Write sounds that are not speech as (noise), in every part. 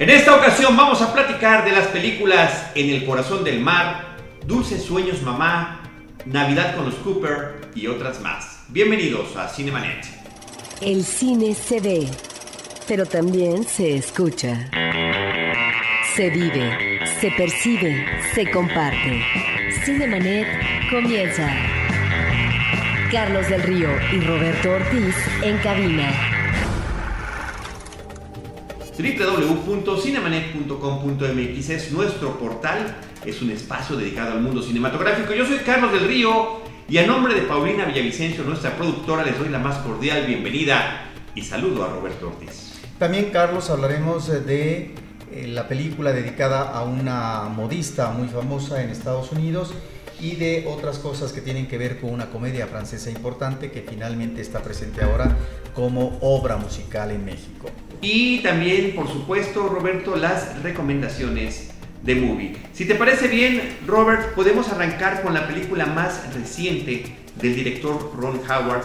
En esta ocasión vamos a platicar de las películas En el corazón del mar, Dulces sueños mamá, Navidad con los Cooper y otras más. Bienvenidos a Cinemanet. El cine se ve, pero también se escucha. Se vive, se percibe, se comparte. Cinemanet comienza. Carlos del Río y Roberto Ortiz en cabina www.cinemanet.com.mx es nuestro portal, es un espacio dedicado al mundo cinematográfico. Yo soy Carlos del Río y a nombre de Paulina Villavicencio, nuestra productora, les doy la más cordial bienvenida y saludo a Roberto Ortiz. También, Carlos, hablaremos de eh, la película dedicada a una modista muy famosa en Estados Unidos y de otras cosas que tienen que ver con una comedia francesa importante que finalmente está presente ahora como obra musical en México. Y también, por supuesto, Roberto, las recomendaciones de movie. Si te parece bien, Robert, podemos arrancar con la película más reciente del director Ron Howard.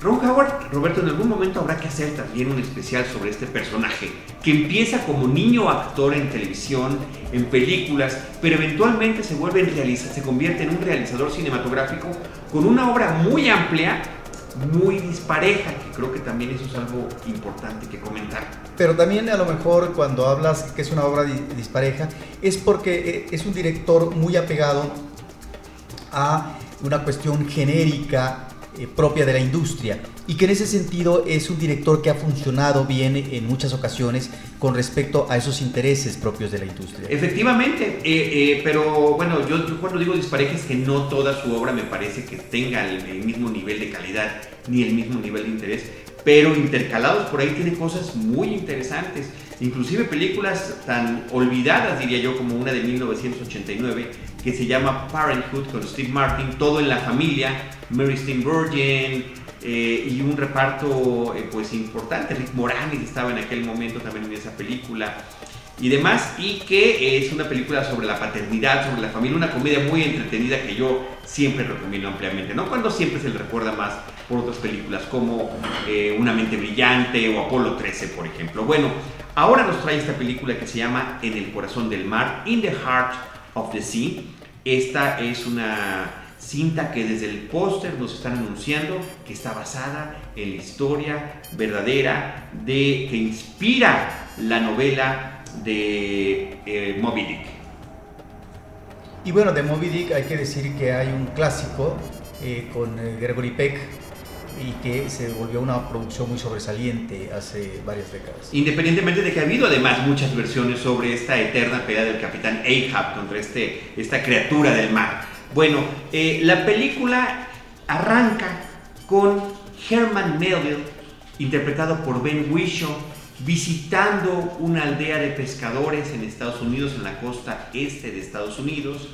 Ron Howard, Roberto, en algún momento habrá que hacer también un especial sobre este personaje, que empieza como niño actor en televisión, en películas, pero eventualmente se vuelve en se convierte en un realizador cinematográfico con una obra muy amplia muy dispareja, que creo que también eso es algo importante que comentar. Pero también a lo mejor cuando hablas que es una obra dispareja, es porque eh, es un director muy apegado a una cuestión genérica eh, propia de la industria y que en ese sentido es un director que ha funcionado bien en muchas ocasiones con respecto a esos intereses propios de la industria. Efectivamente, eh, eh, pero bueno, yo, cuando digo dispareja es que no toda su obra me parece que tenga el, mismo nivel de calidad ni el mismo nivel de interés, pero intercalados por ahí tiene cosas muy interesantes, inclusive películas tan olvidadas diría yo como una de 1989 que se llama Parenthood con Steve Martin, todo en la familia, Mary Steenburgen eh, y un reparto eh, pues importante, Rick Moranis estaba en aquel momento también en esa película y demás, y que es una película sobre la paternidad, sobre la familia, una comedia muy entretenida que yo siempre recomiendo ampliamente, ¿no? Cuando siempre se le recuerda más por otras películas como eh, Una mente brillante o Apolo 13, por ejemplo. Bueno, ahora nos trae esta película que se llama En el corazón del mar, In the Heart of the Sea. Esta es una cinta que desde el póster nos están anunciando que está basada en la historia verdadera de que inspira la novela de eh, Moby Dick. Y bueno, de Moby Dick hay que decir que hay un clásico eh, con eh, Gregory Peck y que se volvió una producción muy sobresaliente hace varias décadas. Independientemente de que ha habido además muchas versiones sobre esta eterna pelea del capitán Ahab contra este, esta criatura del mar. Bueno, eh, la película arranca con Herman Melville, interpretado por Ben Whishaw, visitando una aldea de pescadores en Estados Unidos, en la costa este de Estados Unidos,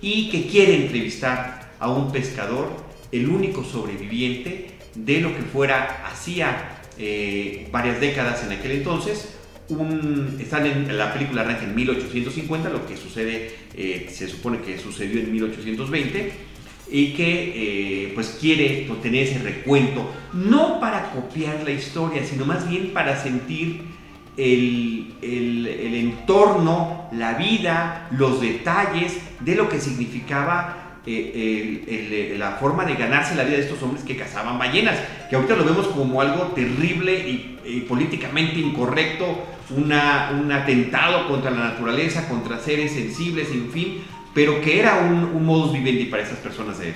y que quiere entrevistar a un pescador, el único sobreviviente de lo que fuera hacía eh, varias décadas en aquel entonces. Un, en la película arranca en 1850, lo que sucede, eh, se supone que sucedió en 1820, y que eh, pues quiere tener ese recuento, no para copiar la historia, sino más bien para sentir el, el entorno, la vida, los detalles de lo que significaba eh, la forma de ganarse la vida de estos hombres que cazaban ballenas, que ahorita lo vemos como algo terrible y, políticamente incorrecto, una, un atentado contra la naturaleza, contra seres sensibles, en fin, pero que era un, modus vivendi para esas personas de,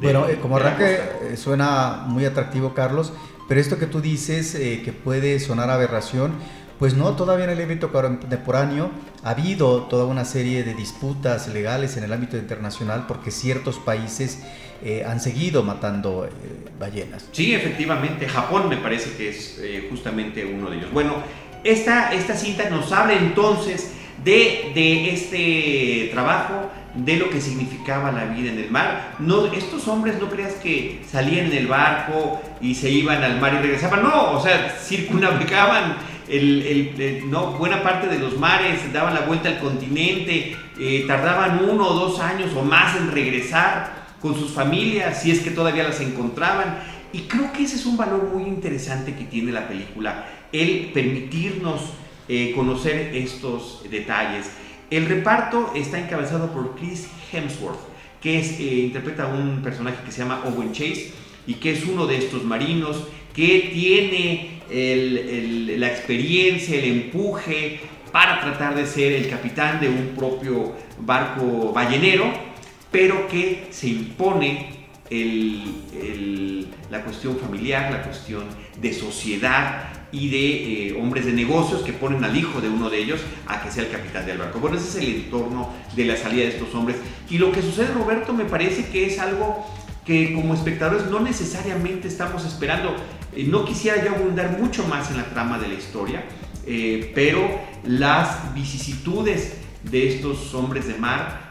Bueno, eh, como arranque eh, suena muy atractivo, Carlos, pero esto que tú dices que puede sonar aberración, pues no, todavía en el ámbito contemporáneo ha habido toda una serie de disputas legales en el ámbito internacional porque ciertos países eh, han seguido matando eh, ballenas. Sí, efectivamente, Japón me parece que es eh, justamente uno de ellos. Bueno, esta, esta cinta nos habla entonces de, de este trabajo de lo que significaba la vida en el mar. No, estos hombres no creas que salían en el barco y se iban al mar y regresaban, no, o sea, circunnavegaban el, no, buena parte de los mares, daban la vuelta al continente, eh, tardaban uno o dos años o más en regresar con sus familias, si es que todavía las encontraban. Y creo que ese es un valor muy interesante que tiene la película, el permitirnos eh, conocer estos detalles. El reparto está encabezado por Chris Hemsworth, que es, eh, interpreta a un personaje que se llama Owen Chase y que es uno de estos marinos que tiene la experiencia, el empuje para tratar de ser el capitán de un propio barco ballenero, pero que se impone la cuestión familiar, la cuestión de sociedad y de eh, hombres de negocios que ponen al hijo de uno de ellos a que sea el capitán del barco. Bueno, ese es el entorno de la salida de estos hombres. Y lo que sucede, Roberto, me parece que es algo que como espectadores no necesariamente estamos esperando. Eh, no quisiera yo abundar mucho más en la trama de la historia, eh, pero las vicisitudes de estos hombres de mar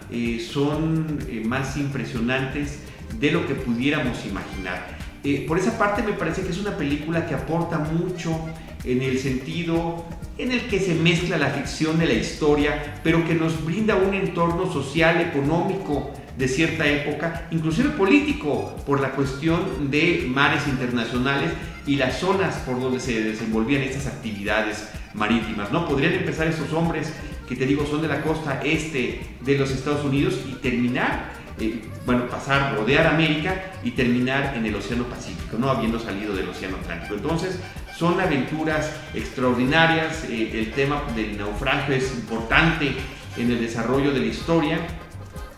son más impresionantes de lo que pudiéramos imaginar. Eh, por esa parte me parece que es una película que aporta mucho en el sentido en el que se mezcla la ficción de la historia, pero que nos brinda un entorno social, económico de cierta época, inclusive político, por la cuestión de mares internacionales y las zonas por donde se desenvolvían estas actividades marítimas. ¿no? Podrían empezar esos hombres que te digo son de la costa este de los Estados Unidos y terminar eh, bueno, pasar, rodear América y terminar en el Océano Pacífico, no habiendo salido del Océano Atlántico. Entonces, son aventuras extraordinarias, eh, el tema del naufragio es importante en el desarrollo de la historia.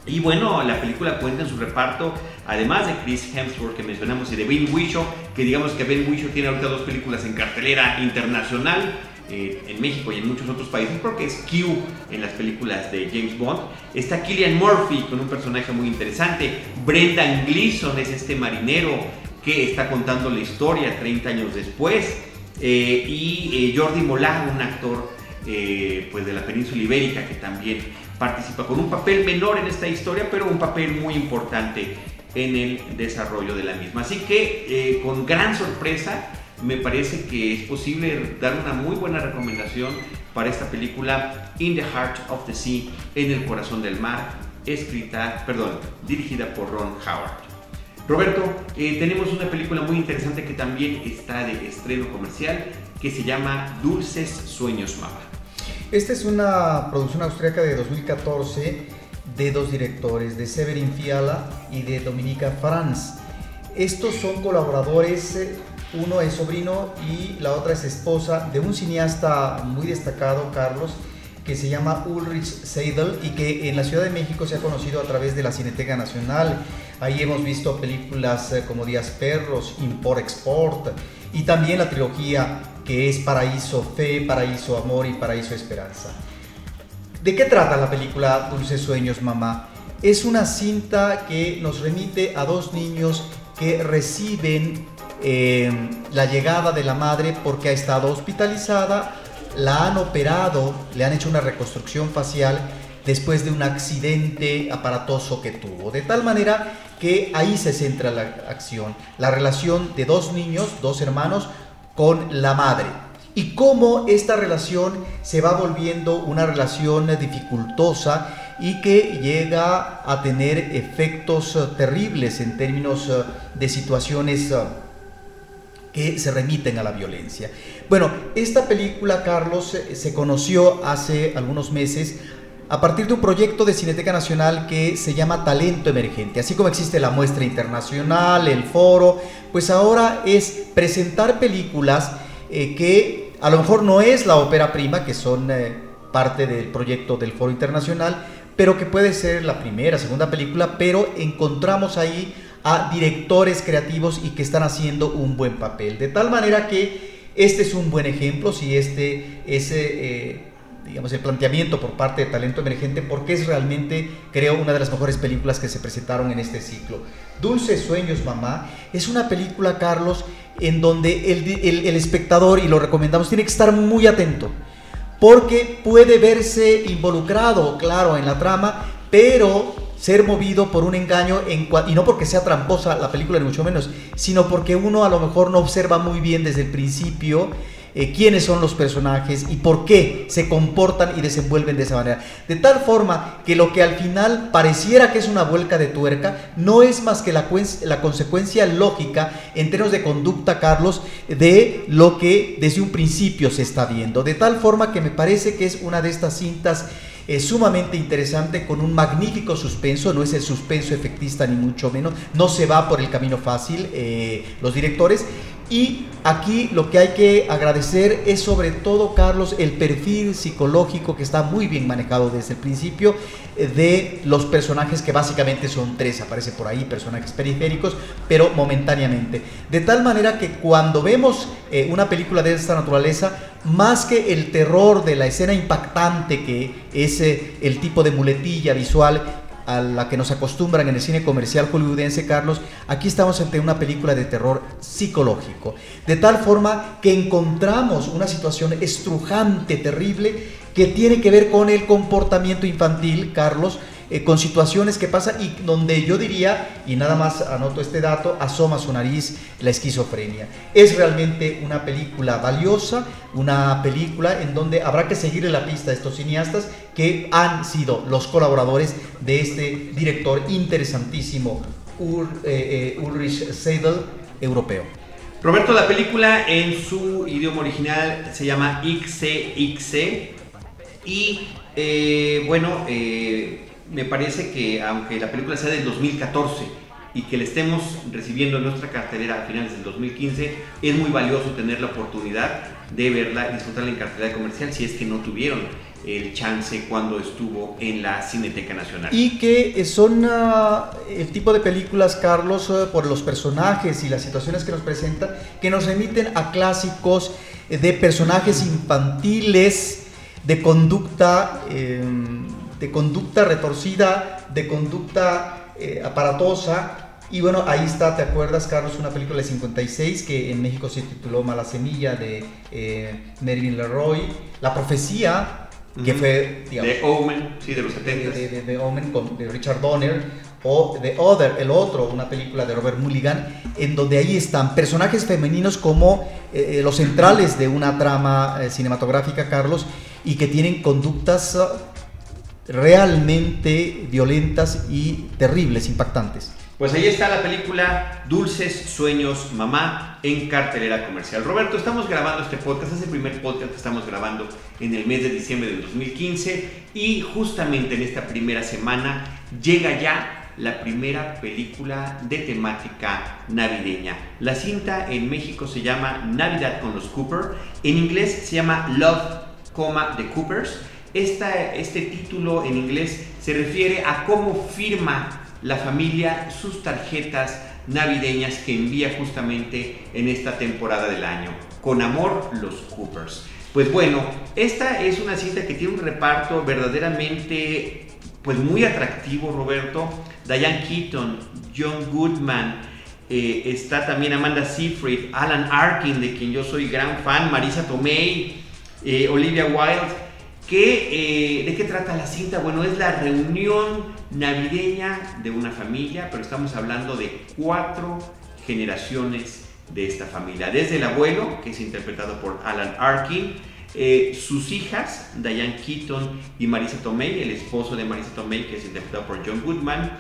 Y bueno, la película cuenta en su reparto, además de Chris Hemsworth que mencionamos y de Ben Whishaw, que digamos que Ben Whishaw tiene ahorita dos películas en cartelera internacional, eh, en México y en muchos otros países, porque es Q en las películas de James Bond. Está Killian Murphy con un personaje muy interesante. Brendan Gleeson es este marinero que está contando la historia 30 años después. Eh, y eh, Jordi Molá, un actor pues de la península ibérica que también participa con un papel menor en esta historia, pero un papel muy importante en el desarrollo de la misma. Así que con gran sorpresa me parece que es posible dar una muy buena recomendación para esta película In the Heart of the Sea, en el corazón del mar, escrita, perdón, dirigida por Ron Howard. Roberto, eh, tenemos una película muy interesante que también está de estreno comercial que se llama Dulces Sueños Mama. Esta es una producción austríaca de 2014 de dos directores, de Severin Fiala y de Dominica Franz. Estos son colaboradores eh, uno es sobrino y la otra es esposa de un cineasta muy destacado, Carlos, que se llama Ulrich Seidel y que en la Ciudad de México se ha conocido a través de la Cineteca Nacional. Ahí hemos visto películas eh, como Días Perros, Import Export y también la trilogía que es Paraíso Fe, Paraíso Amor y Paraíso Esperanza. ¿De qué trata la película Dulces Sueños, mamá? Es una cinta que nos remite a dos niños que reciben eh, la llegada de la madre porque ha estado hospitalizada, la han operado, le han hecho una reconstrucción facial después de un accidente aparatoso que tuvo. De tal manera que ahí se centra la acción, la relación de dos niños, dos hermanos, con la madre. Y cómo esta relación se va volviendo una relación dificultosa y que llega a tener efectos terribles en términos de situaciones que se remiten a la violencia. Bueno, esta película, Carlos, se conoció hace algunos meses a partir de un proyecto de Cineteca Nacional que se llama Talento Emergente. Así como existe la muestra internacional, el foro, pues ahora es presentar películas eh, que a lo mejor no es la ópera prima, que son eh, parte del proyecto del foro internacional, pero que puede ser la primera, segunda película, pero encontramos ahí a directores creativos y que están haciendo un buen papel. De tal manera que este es un buen ejemplo, si este es eh, digamos, el planteamiento por parte de Talento Emergente, porque es realmente, creo, una de las mejores películas que se presentaron en este ciclo. Dulces Sueños, Mamá, es una película, Carlos, en donde el, el espectador, y lo recomendamos, tiene que estar muy atento, porque puede verse involucrado, claro, en la trama, pero ser movido por un engaño en y no porque sea tramposa la película ni mucho menos, sino porque uno a lo mejor no observa muy bien desde el principio eh, quiénes son los personajes y por qué se comportan y desenvuelven de esa manera. De tal forma que lo que al final pareciera que es una vuelca de tuerca, no es más que la, la consecuencia lógica en términos de conducta, Carlos, de lo que desde un principio se está viendo. De tal forma que me parece que es una de estas cintas es sumamente interesante con un magnífico suspenso, no es el suspenso efectista ni mucho menos, no se va por el camino fácil eh, los directores. Y aquí lo que hay que agradecer es sobre todo, Carlos, el perfil psicológico que está muy bien manejado desde el principio eh, de los personajes que básicamente son tres, aparece por ahí personajes periféricos, pero momentáneamente. De tal manera que cuando vemos eh, una película de esta naturaleza, más que el terror de la escena impactante que es eh, el tipo de muletilla visual a la que nos acostumbran en el cine comercial hollywoodense, Carlos, aquí estamos ante una película de terror psicológico. De tal forma que encontramos una situación estrujante, terrible, que tiene que ver con el comportamiento infantil, Carlos, eh, con situaciones que pasan y donde yo diría, y nada más anoto este dato, asoma su nariz la esquizofrenia. Es realmente una película valiosa, una película en donde habrá que seguirle la pista a estos cineastas que han sido los colaboradores de este director interesantísimo, eh, eh, Ulrich Seidel, europeo. Roberto, la película en su idioma original se llama XCX y bueno, me parece que aunque la película sea del 2014 y que le estemos recibiendo en nuestra cartelera a finales del 2015, es muy valioso tener la oportunidad de verla disfrutarla en cartelera comercial si es que no tuvieron el chance cuando estuvo en la Cineteca Nacional. Y que son uh, el tipo de películas, Carlos, uh, por los personajes y las situaciones que nos presentan, que nos remiten a clásicos de personajes infantiles, de conducta... Eh, de conducta retorcida, de conducta eh, aparatosa. Y bueno, ahí está, ¿te acuerdas, Carlos? Una película de 56 que en México se tituló Mala Semilla de eh, Mervyn Leroy. La profecía, que fue, digamos, De Omen, sí, de los 70. De, de, Omen con de Richard Donner. O The Other, el otro, una película de Robert Mulligan, en donde ahí están personajes femeninos como eh, los centrales de una trama cinematográfica, Carlos, y que tienen conductas realmente violentas y terribles, impactantes. Pues ahí está la película Dulces Sueños Mamá en cartelera comercial. Roberto, estamos grabando este podcast, es el primer podcast que estamos grabando en el mes de diciembre del 2015 y justamente en esta primera semana llega ya la primera película de temática navideña. La cinta en México se llama Navidad con los Cooper, en inglés se llama Love, The Coopers este título en inglés se refiere a cómo firma la familia sus tarjetas navideñas que envía justamente en esta temporada del año. Con amor, los Coopers. Pues bueno, esta es una cinta que tiene un reparto verdaderamente pues muy atractivo, Roberto. Diane Keaton, John Goodman, eh, está también Amanda Seyfried, Alan Arkin, de quien yo soy gran fan, Marisa Tomei, eh, Olivia Wilde. ¿Qué, eh, ¿De qué trata la cinta? Bueno, es la reunión navideña de una familia, pero estamos hablando de cuatro generaciones de esta familia. Desde el abuelo, que es interpretado por Alan Arkin, eh, sus hijas, Diane Keaton y Marisa Tomei, el esposo de Marisa Tomei, que es interpretado por John Goodman,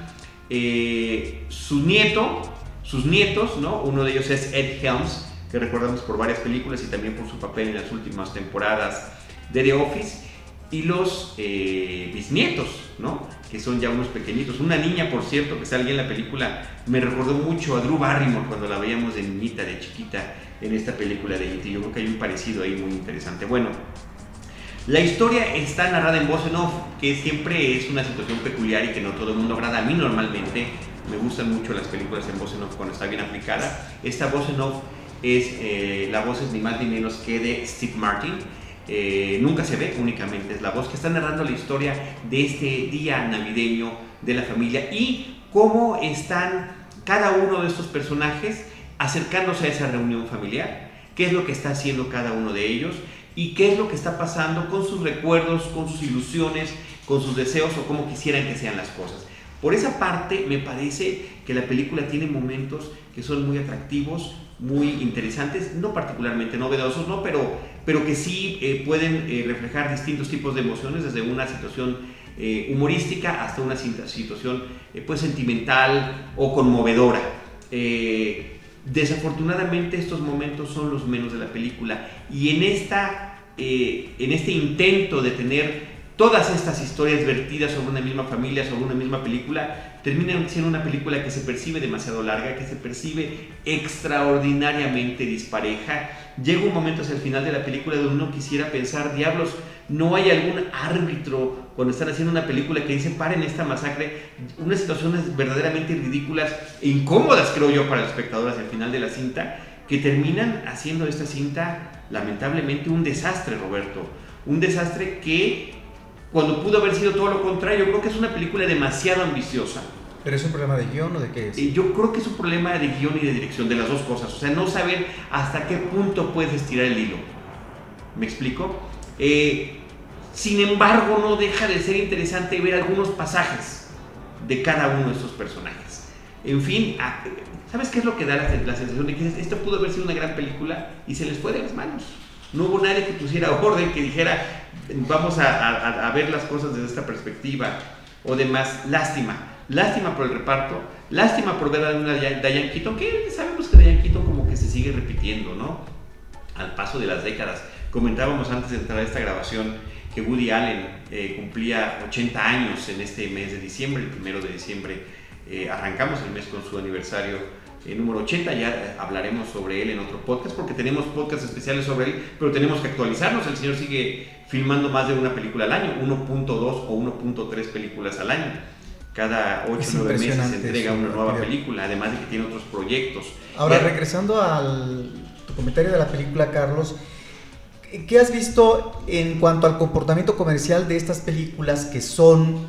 eh, su nieto, sus nietos, ¿no? Uno de ellos es Ed Helms, que recordamos por varias películas y también por su papel en las últimas temporadas de The Office y los eh, bisnietos, ¿no? Que son ya unos pequeñitos. Una niña, por cierto, que sale en la película, me recordó mucho a Drew Barrymore cuando la veíamos de niñita, de chiquita, en esta película de E.T. Yo creo que hay un parecido ahí muy interesante. Bueno, la historia está narrada en voz en off, que siempre es una situación peculiar y que no todo el mundo agrada. A mí normalmente me gustan mucho las películas en voz en off cuando está bien aplicada. Esta voz en off es, eh, la voz es ni más ni menos que de Steve Martin eh, nunca se ve, únicamente es la voz que está narrando la historia de este día navideño de la familia y cómo están cada uno de estos personajes acercándose a esa reunión familiar, qué es lo que está haciendo cada uno de ellos y qué es lo que está pasando con sus recuerdos, con sus ilusiones, con sus deseos o cómo quisieran que sean las cosas. Por esa parte me parece que la película tiene momentos que son muy atractivos, muy interesantes, no particularmente novedosos, ¿no? Pero, pero que sí eh, pueden eh, reflejar distintos tipos de emociones, desde una situación eh, humorística hasta una situación pues sentimental o conmovedora. desafortunadamente estos momentos son los menos de la película y en, esta, en este intento de tener todas estas historias vertidas sobre una misma familia, sobre una misma película, terminan siendo una película que se percibe demasiado larga, que se percibe extraordinariamente dispareja. Llega un momento hacia el final de la película donde uno quisiera pensar, diablos, no hay algún árbitro cuando están haciendo una película que dice paren esta masacre, unas situaciones verdaderamente ridículas e incómodas creo yo para el espectador hacia el final de la cinta, que terminan haciendo esta cinta lamentablemente un desastre, Roberto. Un desastre que cuando pudo haber sido todo lo contrario. Yo creo que es una película demasiado ambiciosa. ¿Pero es un problema de guion o de qué es? Yo creo que es un problema de guion y de dirección, de las dos cosas. O sea, no saber hasta qué punto puedes estirar el hilo. ¿Me explico? Eh, sin embargo, no deja de ser interesante ver algunos pasajes de cada uno de estos personajes. En fin, ¿sabes qué es lo que da la, la sensación de que esto pudo haber sido una gran película y se les fue de las manos? No hubo nadie que pusiera (laughs) orden, que dijera, vamos a, ver las cosas desde esta perspectiva o demás. Lástima, lástima por el reparto, lástima por ver a una Diane Keaton, que sabemos que Diane Keaton como que se sigue repitiendo, ¿no? Al paso de las décadas. Comentábamos antes de entrar a esta grabación que Woody Allen eh, cumplía 80 años en este mes de diciembre, el primero de diciembre. Eh, arrancamos el mes con su aniversario eh, número 80, ya hablaremos sobre él en otro podcast porque tenemos podcasts especiales sobre él, pero tenemos que actualizarnos. El señor sigue filmando más de una película al año, 1.2 o 1.3 películas al año. Cada 8 o 9 meses se entrega una nueva película, además de que tiene otros proyectos. Ahora, regresando al tu comentario de la película, Carlos, ¿qué has visto en cuanto al comportamiento comercial de estas películas que son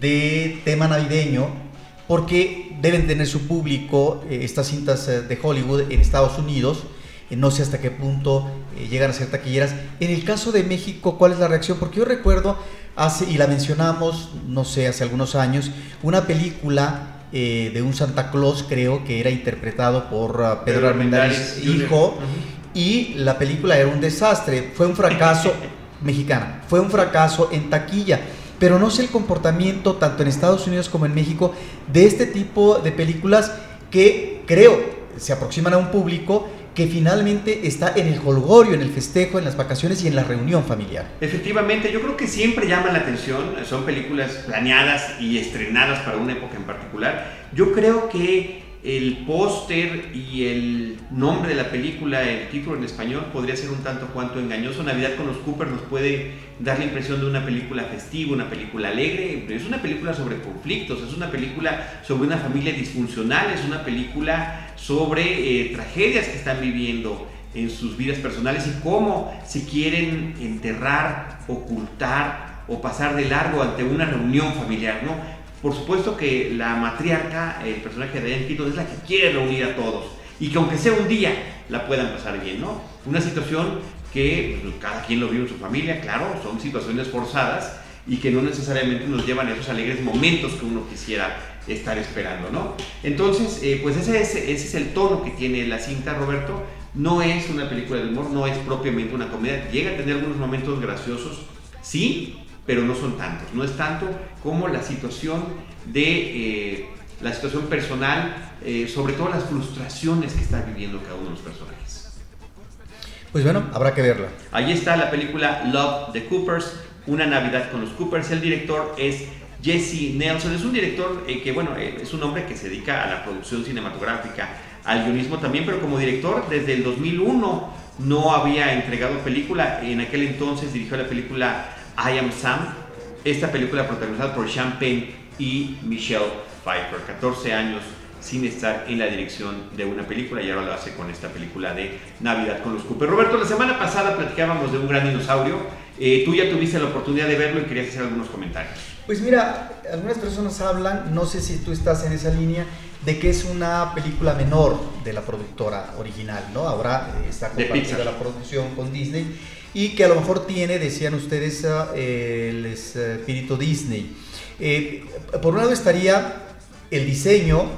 de tema navideño? Porque deben tener su público eh, estas cintas eh, de Hollywood en Estados Unidos eh, no sé hasta qué punto eh, llegan a ser taquilleras. En el caso de México, ¿cuál es la reacción? Porque yo recuerdo, hace, y la mencionamos, no sé, hace algunos años, una película de un Santa Claus, creo que era interpretado por uh, Pedro Armendáriz, hijo, y la película era un desastre, fue un fracaso (laughs) mexicano, fue un fracaso en taquilla. Pero no sé el comportamiento, tanto en Estados Unidos como en México, de este tipo de películas que creo se aproximan a un público que finalmente está en el holgorio, en el festejo, en las vacaciones y en la reunión familiar. Efectivamente, yo creo que siempre llama la atención, son películas planeadas y estrenadas para una época en particular. Yo creo que el póster y el nombre de la película, el título en español, podría ser un tanto cuanto engañoso. Navidad con los Cooper nos puede dar la impresión de una película festiva, una película alegre, pero es una película sobre conflictos, es una película sobre una familia disfuncional, es una película sobre eh, tragedias que están viviendo en sus vidas personales y cómo se quieren enterrar, ocultar o pasar de largo ante una reunión familiar, ¿no? Por supuesto que la matriarca, el personaje de Keaton, es la que quiere reunir a todos y que aunque sea un día la puedan pasar bien, ¿no? Una situación que pues, cada quien lo vive en su familia, claro, son situaciones forzadas y que no necesariamente nos llevan a esos alegres momentos que uno quisiera estar esperando, ¿no? Entonces, eh, pues ese es, ese es el tono que tiene la cinta, Roberto. No es una película de humor, no es propiamente una comedia. Llega a tener algunos momentos graciosos, sí, pero no son tantos. No es tanto como la situación de eh, la situación personal, eh, sobre todo las frustraciones que está viviendo cada uno de los personajes. Pues bueno, habrá que verla. Ahí está la película Love the Coopers, una Navidad con los Coopers. El director es Jesse Nelson. Es un director eh, que, bueno, es un hombre que se dedica a la producción cinematográfica, al guionismo también, pero como director desde el 2001 no había entregado película. En aquel entonces dirigió la película I Am Sam, esta película protagonizada por Sean Penn y Michelle Pfeiffer, 14 años sin estar en la dirección de una película y ahora lo hace con esta película de Navidad con los Cooper. Roberto, la semana pasada platicábamos de un gran dinosaurio, eh, tú ya tuviste la oportunidad de verlo y querías hacer algunos comentarios. Pues mira, algunas personas hablan, no sé si tú estás en esa línea, de que es una película menor de la productora original, ¿no? Ahora eh, está compartida la producción con Disney y que a lo mejor tiene, decían ustedes, eh, el espíritu Disney. Eh, por un lado estaría el diseño,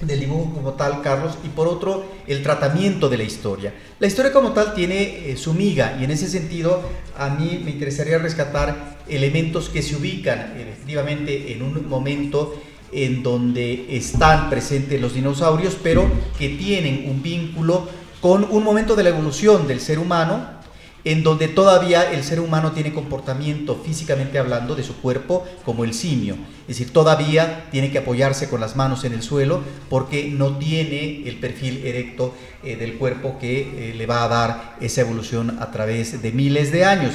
del dibujo como tal, Carlos, y por otro, el tratamiento de la historia. La historia como tal tiene eh, su miga y en ese sentido a mí me interesaría rescatar elementos que se ubican efectivamente en un momento en donde están presentes los dinosaurios, pero que tienen un vínculo con un momento de la evolución del ser humano en donde todavía el ser humano tiene comportamiento físicamente hablando de su cuerpo como el simio. Es decir, todavía tiene que apoyarse con las manos en el suelo porque no tiene el perfil erecto eh, del cuerpo que eh, le va a dar esa evolución a través de miles de años.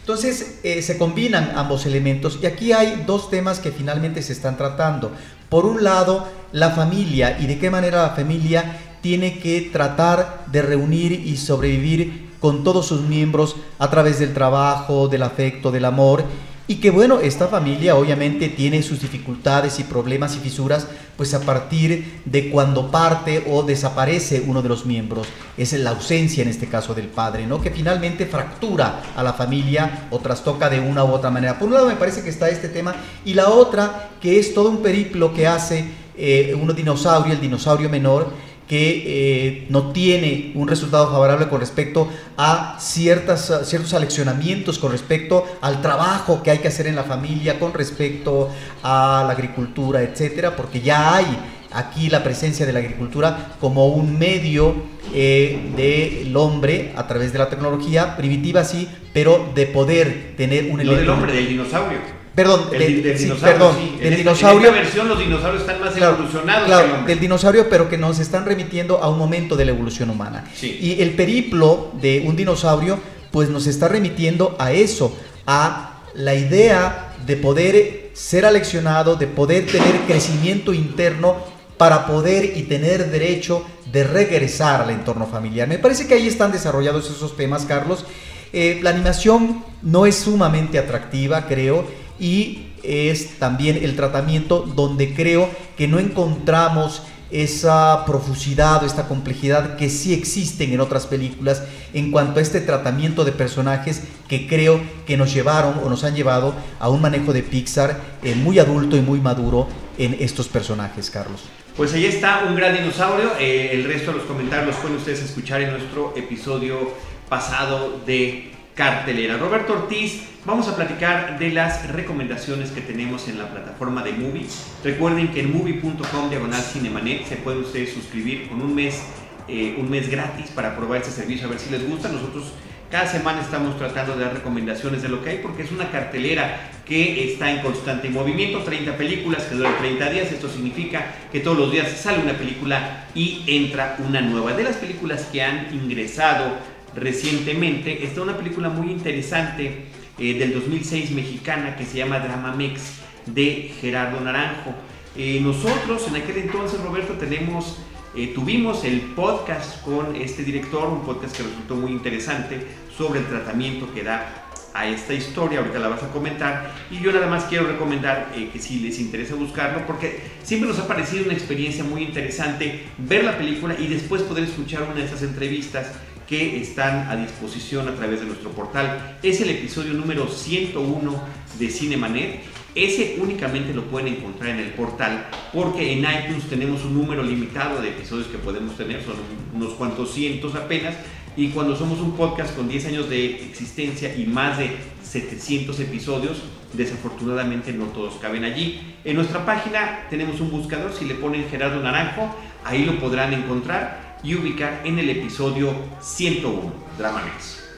Entonces eh, se combinan ambos elementos y aquí hay dos temas que finalmente se están tratando. Por un lado, la familia y de qué manera la familia tiene que tratar de reunir y sobrevivir con todos sus miembros a través del trabajo, del afecto, del amor. Y que bueno, esta familia obviamente tiene sus dificultades y problemas y fisuras, pues a partir de cuando parte o desaparece uno de los miembros. Es la ausencia en este caso del padre, ¿no? Que finalmente fractura a la familia o trastoca de una u otra manera. Por un lado me parece que está este tema y la otra que es todo un periplo que hace eh, uno dinosaurio, el dinosaurio menor, que eh, no tiene un resultado favorable con respecto a ciertas, ciertos aleccionamientos, con respecto al trabajo que hay que hacer en la familia, con respecto a la agricultura, etcétera, porque ya hay aquí la presencia de la agricultura como un medio eh, del hombre a través de la tecnología primitiva, sí, pero de poder tener un no del hombre, del dinosaurio. Perdón, del, dinosaurio. Perdón, del dinosaurio. En esta versión los dinosaurios están más evolucionados. Claro, del dinosaurio, pero que nos están remitiendo a un momento de la evolución humana. Y el periplo de un dinosaurio, pues nos está remitiendo a eso, a la idea de poder ser aleccionado, de poder tener crecimiento interno para poder y tener derecho de regresar al entorno familiar. Me parece que ahí están desarrollados esos temas, Carlos. Eh, la animación no es sumamente atractiva, creo y es también el tratamiento donde creo que no encontramos esa profusidad o esta complejidad que sí existen en otras películas en cuanto a este tratamiento de personajes que creo que nos llevaron o nos han llevado a un manejo de Pixar eh, muy adulto y muy maduro en estos personajes, Carlos. Pues ahí está un gran dinosaurio. Eh, el resto de los comentarios los pueden ustedes escuchar en nuestro episodio pasado de cartelera. Roberto Ortiz, vamos a platicar de las recomendaciones que tenemos en la plataforma de Movie. Recuerden que en movie.com diagonal cinemanet se pueden ustedes suscribir con un mes, eh, un mes gratis para probar este servicio a ver si les gusta. Nosotros cada semana estamos tratando de dar recomendaciones de lo que hay porque es una cartelera que está en constante movimiento, 30 películas que duran 30 días, esto significa que todos los días sale una película y entra una nueva. De las películas que han ingresado recientemente. Está una película muy interesante eh, del 2006 mexicana que se llama Drama Mex de Gerardo Naranjo. Eh, nosotros en aquel entonces, Roberto, tenemos, eh, tuvimos el podcast con este director, un podcast que resultó muy interesante sobre el tratamiento que da a esta historia, ahorita la vas a comentar, y yo nada más quiero recomendar que si les interesa buscarlo, porque siempre nos ha parecido una experiencia muy interesante ver la película y después poder escuchar una de esas entrevistas que están a disposición a través de nuestro portal. Es el episodio número 101 de Cinemanet. Ese únicamente lo pueden encontrar en el portal porque en iTunes tenemos un número limitado de episodios que podemos tener, son unos cuantos cientos apenas. Y cuando somos un podcast con 10 años de existencia y más de 700 episodios, desafortunadamente no todos caben allí. En nuestra página tenemos un buscador, si le ponen Gerardo Naranjo, ahí lo podrán encontrar y ubicar en el episodio 101, Drama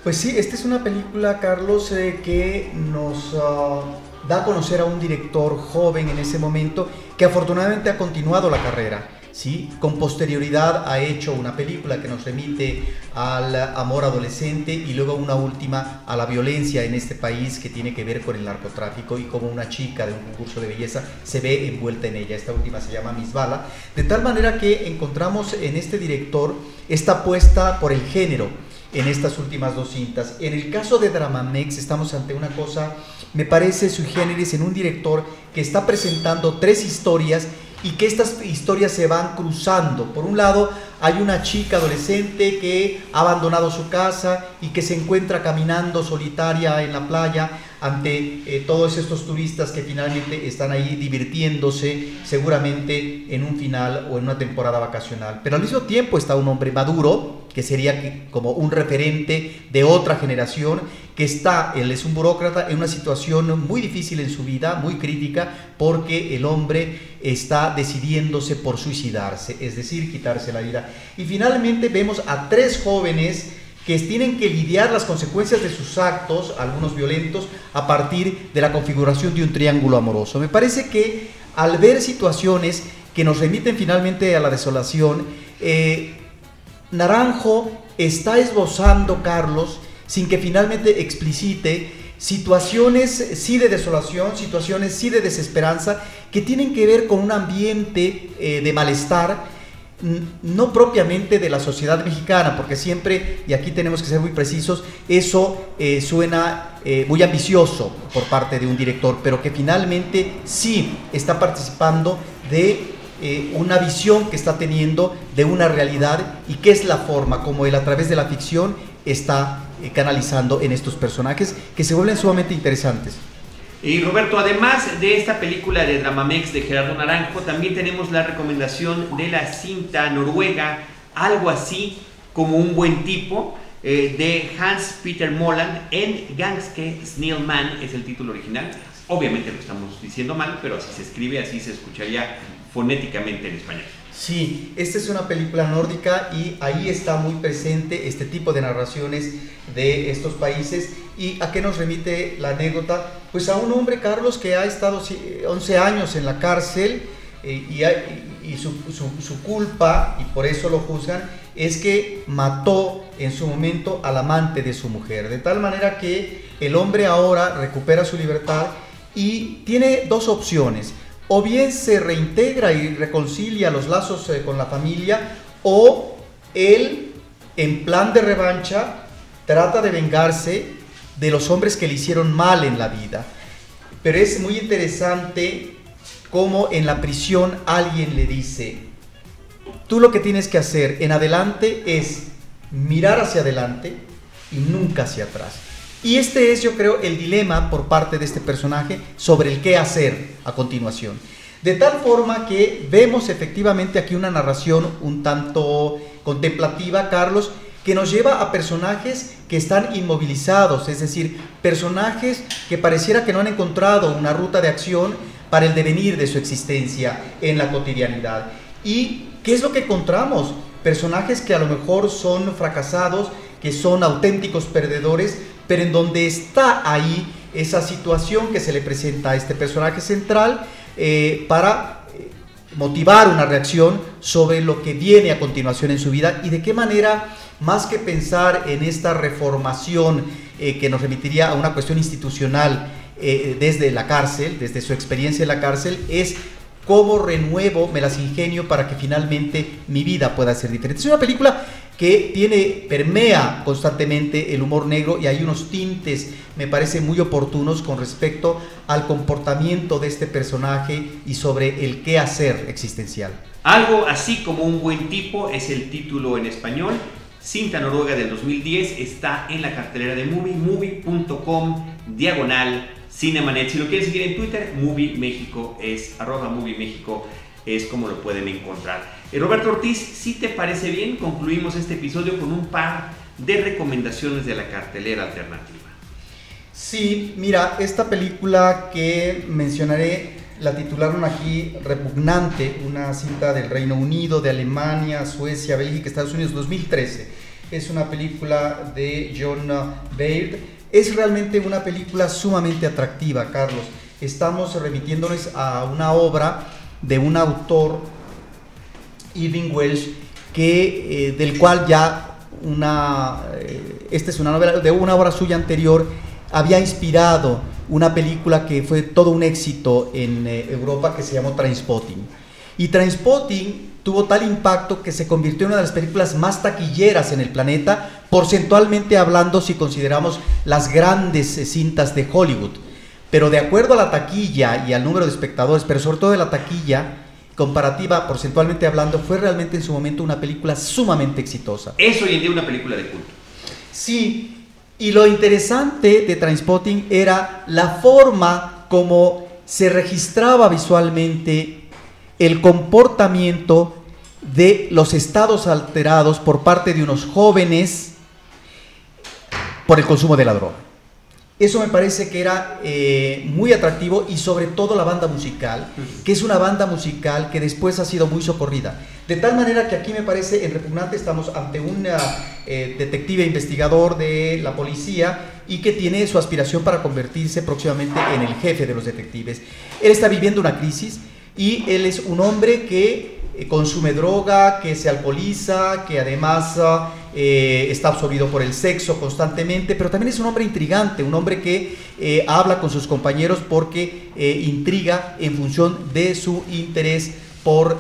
Pues sí, esta es una película, Carlos, eh, que nos ah, da a conocer a un director joven en ese momento que afortunadamente ha continuado la carrera. ¿Sí? Con posterioridad ha hecho una película que nos remite al amor adolescente y luego una última a la violencia en este país que tiene que ver con el narcotráfico y como una chica de un concurso de belleza se ve envuelta en ella. Esta última se llama Miss Bala. De tal manera que encontramos en este director esta apuesta por el género en estas últimas dos cintas. En el caso de Dramamex estamos ante una cosa, me parece sui generis, en un director que está presentando tres historias y que estas historias se van cruzando. Por un lado, hay una chica adolescente que ha abandonado su casa y que se encuentra caminando solitaria en la playa ante eh, todos estos turistas que finalmente están ahí divirtiéndose seguramente en un final o en una temporada vacacional. Pero al mismo tiempo está un hombre maduro, que sería como un referente de otra generación, que está, él es un burócrata, en una situación muy difícil en su vida, muy crítica, porque el hombre está decidiéndose por suicidarse, es decir, quitarse la vida. Y finalmente vemos a tres jóvenes que tienen que lidiar las consecuencias de sus actos, algunos violentos, a partir de la configuración de un triángulo amoroso. Me parece que al ver situaciones que nos remiten finalmente a la desolación, eh, Naranjo está esbozando, Carlos, sin que finalmente explicite, situaciones sí de desolación, situaciones sí de desesperanza, que tienen que ver con un ambiente eh, de malestar, no propiamente de la sociedad mexicana, porque siempre, y aquí tenemos que ser muy precisos, eso eh, suena eh, muy ambicioso por parte de un director, pero que finalmente sí está participando de eh, una visión que está teniendo de una realidad y qué es la forma como él a través de la ficción está eh, canalizando en estos personajes que se vuelven sumamente interesantes. Y Roberto, además de esta película de Dramamex de Gerardo Naranjo, también tenemos la recomendación de la cinta noruega, algo así como un buen tipo, eh, de Hans Peter Molland en Gangske Snillman, es el título original. Obviamente lo estamos diciendo mal, pero así se escribe, así se escucharía fonéticamente en español. Sí, esta es una película nórdica y ahí está muy presente este tipo de narraciones de estos países. ¿Y a qué nos remite la anécdota? Pues a un hombre, Carlos, que ha estado 11 años en la cárcel eh, y, su, su, culpa, y por eso lo juzgan, es que mató en su momento al amante de su mujer. De tal manera que el hombre ahora recupera su libertad y tiene dos opciones o bien se reintegra y reconcilia los lazos eh, con la familia, o él, en plan de revancha, trata de vengarse de los hombres que le hicieron mal en la vida. Pero es muy interesante cómo en la prisión alguien le dice, tú lo que tienes que hacer en adelante es mirar hacia adelante y nunca hacia atrás. Y este es, yo creo, el dilema por parte de este personaje sobre el qué hacer a continuación. De tal forma que vemos efectivamente aquí una narración un tanto contemplativa, Carlos, que nos lleva a personajes que están inmovilizados, es decir, personajes que pareciera que no han encontrado una ruta de acción para el devenir de su existencia en la cotidianidad. ¿Y qué es lo que encontramos? Personajes que a lo mejor son fracasados, que son auténticos perdedores, pero en donde está ahí esa situación que se le presenta a este personaje central eh, para eh, motivar una reacción sobre lo que viene a continuación en su vida y de qué manera, más que pensar en esta reformación eh, que nos remitiría a una cuestión institucional desde la cárcel, desde su experiencia en la cárcel, es cómo renuevo, me las ingenio para que finalmente mi vida pueda ser diferente. Es una película que tiene, permea constantemente el humor negro y hay unos tintes, me parece, muy oportunos con respecto al comportamiento de este personaje y sobre el qué hacer existencial. Algo así como un buen tipo es el título en español. Cinta Noruega del 2010 está en la cartelera de movie, movie.com, diagonal, Cinemanet. Si lo quieren seguir en Twitter, Movie México es arroba Movie México es como lo pueden encontrar. Eh, Roberto Ortiz, si te parece bien, concluimos este episodio con un par de recomendaciones de la cartelera alternativa. Sí, mira, esta película que mencionaré la titularon aquí Repugnante, una cinta del Reino Unido, de Alemania, Suecia, Bélgica, Estados Unidos, 2013. Es una película de John Baird. Es realmente una película sumamente atractiva, Carlos. Estamos remitiéndonos a una obra de un autor, Irving Welsh, que, eh, del cual ya una, eh, esta es una novela de una obra suya anterior, había inspirado una película que fue todo un éxito en eh, Europa que se llamó Trainspotting. Y Trainspotting tuvo tal impacto que se convirtió en una de las películas más taquilleras en el planeta, porcentualmente hablando si consideramos las grandes cintas de Hollywood. Pero de acuerdo a la taquilla y al número de espectadores, pero sobre todo de la taquilla, comparativa, porcentualmente hablando, fue realmente en su momento una película sumamente exitosa. Es hoy en día una película de culto. Sí, Y lo interesante de Trainspotting era la forma como se registraba visualmente el comportamiento de los estados alterados por parte de unos jóvenes por el consumo de la droga. Eso me parece que era eh, muy atractivo y sobre todo la banda musical, que es una banda musical que después ha sido muy socorrida. De tal manera que aquí me parece en Repugnante estamos ante un eh, detective investigador de la policía y que tiene su aspiración para convertirse próximamente en el jefe de los detectives. Él está viviendo una crisis y él es un hombre que eh, consume droga, que se alcoholiza, que además eh, está absorbido por el sexo constantemente, pero también es un hombre intrigante, un hombre que eh, habla con sus compañeros porque intriga en función de su interés por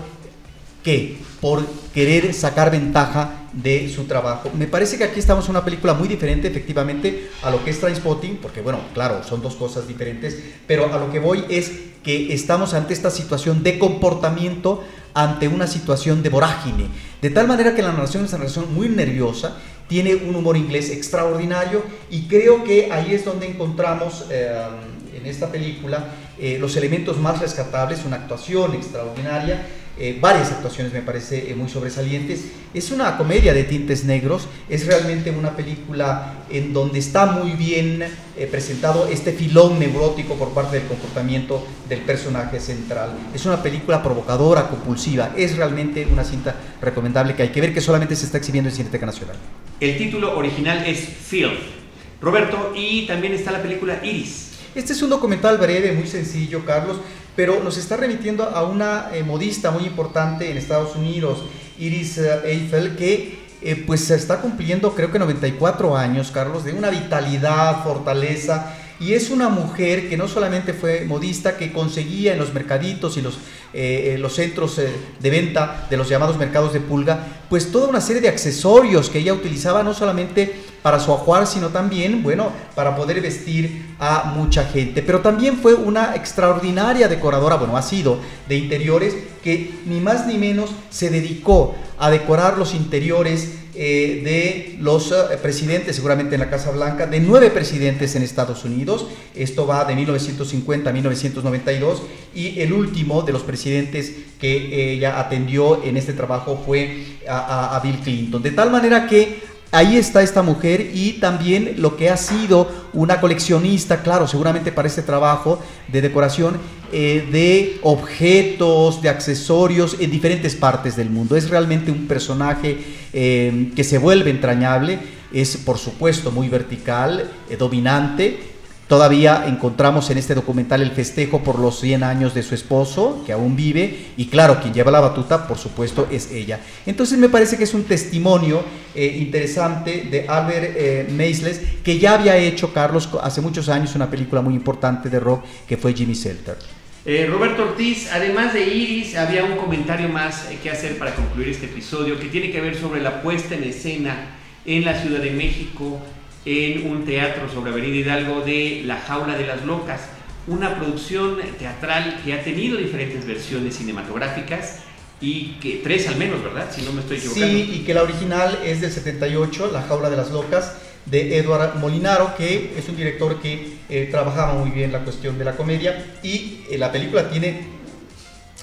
qué, por querer sacar ventaja de su trabajo. Me parece que aquí estamos en una película muy diferente efectivamente a lo que es Trainspotting, porque bueno, claro, son dos cosas diferentes, pero a lo que voy es que estamos ante esta situación de comportamiento ante una situación de vorágine. De tal manera que la narración es una narración muy nerviosa, tiene un humor inglés extraordinario y creo que ahí es donde encontramos eh, en esta película eh, los elementos más rescatables, una actuación extraordinaria eh, varias actuaciones me parece eh, muy sobresalientes. Es una comedia de tintes negros, es realmente una película en donde está muy bien eh, presentado este filón neurótico por parte del comportamiento del personaje central. Es una película provocadora, compulsiva, es realmente una cinta recomendable que hay que ver que solamente se está exhibiendo en Cineteca Nacional. El título original es Film. Roberto, y también está la película Iris. Este es un documental breve, muy sencillo, Carlos, pero nos está remitiendo a una eh, modista muy importante en Estados Unidos, Iris eh, Eiffel, que eh, pues está cumpliendo creo que 94 años, Carlos, de una vitalidad, fortaleza, y es una mujer que no solamente fue modista, que conseguía en los mercaditos y los, los centros de venta de los llamados mercados de pulga, pues toda una serie de accesorios que ella utilizaba no solamente para su ajuar, sino también, bueno, para poder vestir a mucha gente. Pero también fue una extraordinaria decoradora, bueno, ha sido de interiores, que ni más ni menos se dedicó a decorar los interiores eh, de los eh, presidentes, seguramente en la Casa Blanca, de nueve presidentes en Estados Unidos. Esto va de 1950 a 1992 y el último de los presidentes que ella atendió en este trabajo fue a Bill Clinton. De tal manera que ahí está esta mujer y también lo que ha sido una coleccionista, claro, seguramente para este trabajo de decoración, eh, de objetos, de accesorios en diferentes partes del mundo. Es realmente un personaje eh, que se vuelve entrañable, es por supuesto muy vertical, eh, dominante, Todavía encontramos en este documental el festejo por los 100 años de su esposo, que aún vive, y claro, quien lleva la batuta, por supuesto, es ella. Entonces me parece que es un testimonio eh, interesante de Albert eh, Meisles, que ya había hecho, Carlos, hace muchos años una película muy importante de rock, que fue Jimmy Selter. Eh, Roberto Ortiz, además de Iris, había un comentario más que hacer para concluir este episodio, que tiene que ver sobre la puesta en escena en la Ciudad de México en un teatro sobre Avenida Hidalgo de La Jaula de las Locas, una producción teatral que ha tenido diferentes versiones cinematográficas y que tres al menos, ¿verdad? Si no me estoy equivocando. Sí, y que la original es del 78, La Jaula de las Locas, de Eduard Molinaro, que es un director que eh, trabajaba muy bien la cuestión de la comedia y eh, la película tiene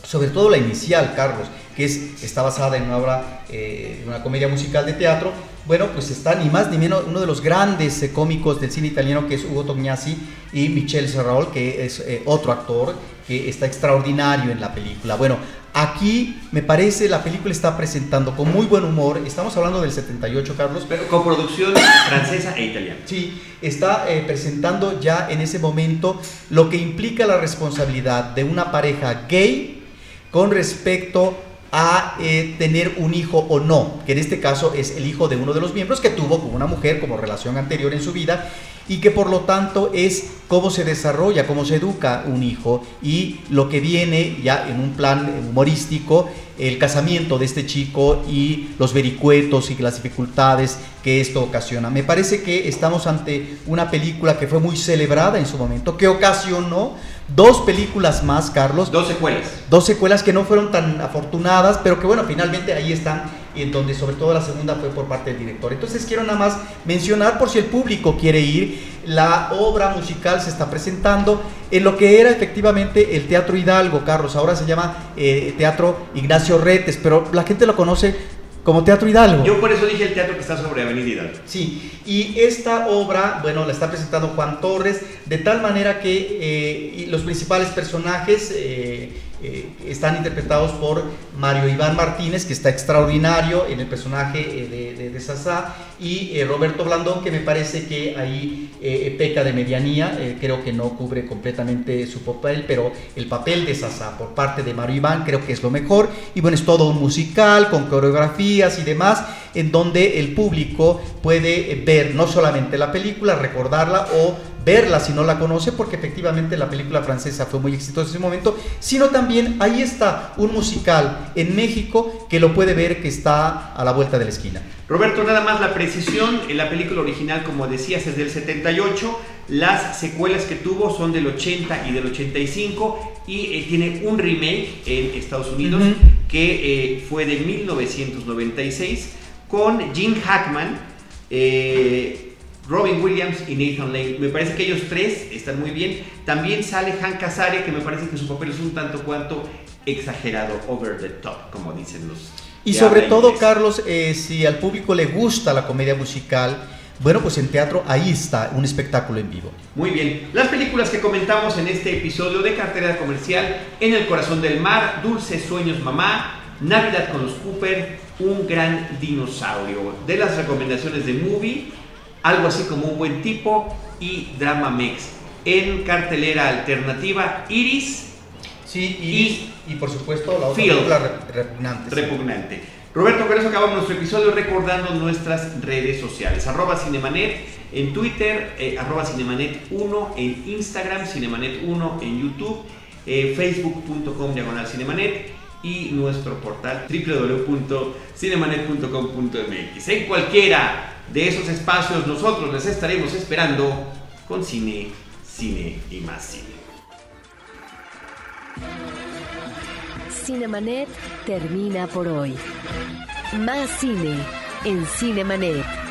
sobre todo la inicial, Carlos, que es, está basada en una obra, eh, una comedia musical de teatro, bueno, pues está ni más ni menos uno de los grandes eh, cómicos del cine italiano que es Hugo Tognazzi y Michel Serrault, que es eh, otro actor que está extraordinario en la película. Bueno, aquí me parece la película está presentando con muy buen humor, estamos hablando del 78, Carlos. Pero con producción francesa e italiana. Sí, está eh, presentando ya en ese momento lo que implica la responsabilidad de una pareja gay con respecto a eh, tener un hijo o no, que en este caso es el hijo de uno de los miembros que tuvo con una mujer como relación anterior en su vida y que por lo tanto es cómo se desarrolla, cómo se educa un hijo y lo que viene ya en un plan humorístico el casamiento de este chico y los vericuetos y las dificultades que esto ocasiona. Me parece que estamos ante una película que fue muy celebrada en su momento, que ocasionó dos películas más, Carlos. Dos secuelas. Dos secuelas que no fueron tan afortunadas, pero que bueno, finalmente ahí están, y en donde sobre todo la segunda fue por parte del director. Entonces quiero nada más mencionar por si el público quiere ir, la obra musical se está presentando en lo que era efectivamente el Teatro Hidalgo, Carlos, ahora se llama eh, Teatro Ignacio Retes, pero la gente lo conoce como Teatro Hidalgo. Yo por eso dije el teatro que está sobre Avenida Hidalgo. Sí, y esta obra, bueno, la está presentando Juan Torres, de tal manera que eh, los principales personajes eh, están interpretados por Mario Iván Martínez, que está extraordinario en el personaje de, de, de Sasá, y Roberto Blandón, que me parece que ahí peca de medianía, creo que no cubre completamente su papel, pero el papel de Sasá por parte de Mario Iván creo que es lo mejor, y bueno, es todo un musical con coreografías y demás, en donde el público puede ver no solamente la película, recordarla o verla si no la conoce, porque efectivamente la película francesa fue muy exitosa en ese momento, sino también ahí está un musical en México que lo puede ver que está a la vuelta de la esquina. Roberto, nada más la precisión, en la película original, como decías, es del 78, las secuelas que tuvo son del 80 y del 85 y eh, tiene un remake en Estados Unidos uh -huh. que eh, fue de 1996 con Jim Hackman. Eh, Robin Williams y Nathan Lane. Me parece que ellos tres están muy bien. También sale Hank Azaria, que me parece que su papel es un tanto cuanto exagerado, over the top, como dicen los. Y sobre todo, inglés. Carlos, eh, si al público le gusta la comedia musical, bueno, pues en teatro ahí está un espectáculo en vivo. Muy bien. Las películas que comentamos en este episodio de Cartera Comercial, En el Corazón del Mar, Dulces Sueños Mamá, Navidad con los Cooper, Un Gran Dinosaurio. De las recomendaciones de Movie, algo así como Un Buen Tipo y Drama Mex. En cartelera alternativa, Iris. Sí, Iris. Y, y por supuesto la otra película repugnante. Repugnante. Roberto, con eso acabamos nuestro episodio recordando nuestras redes sociales. Arroba Cinemanet en Twitter, eh, arroba Cinemanet1 en Instagram, Cinemanet1 en YouTube, eh, facebook.com diagonal Cinemanet y nuestro portal www.cinemanet.com.mx. En cualquiera de esos espacios nosotros les estaremos esperando con cine, cine y más cine. Cinemanet termina por hoy. Más cine en Cinemanet.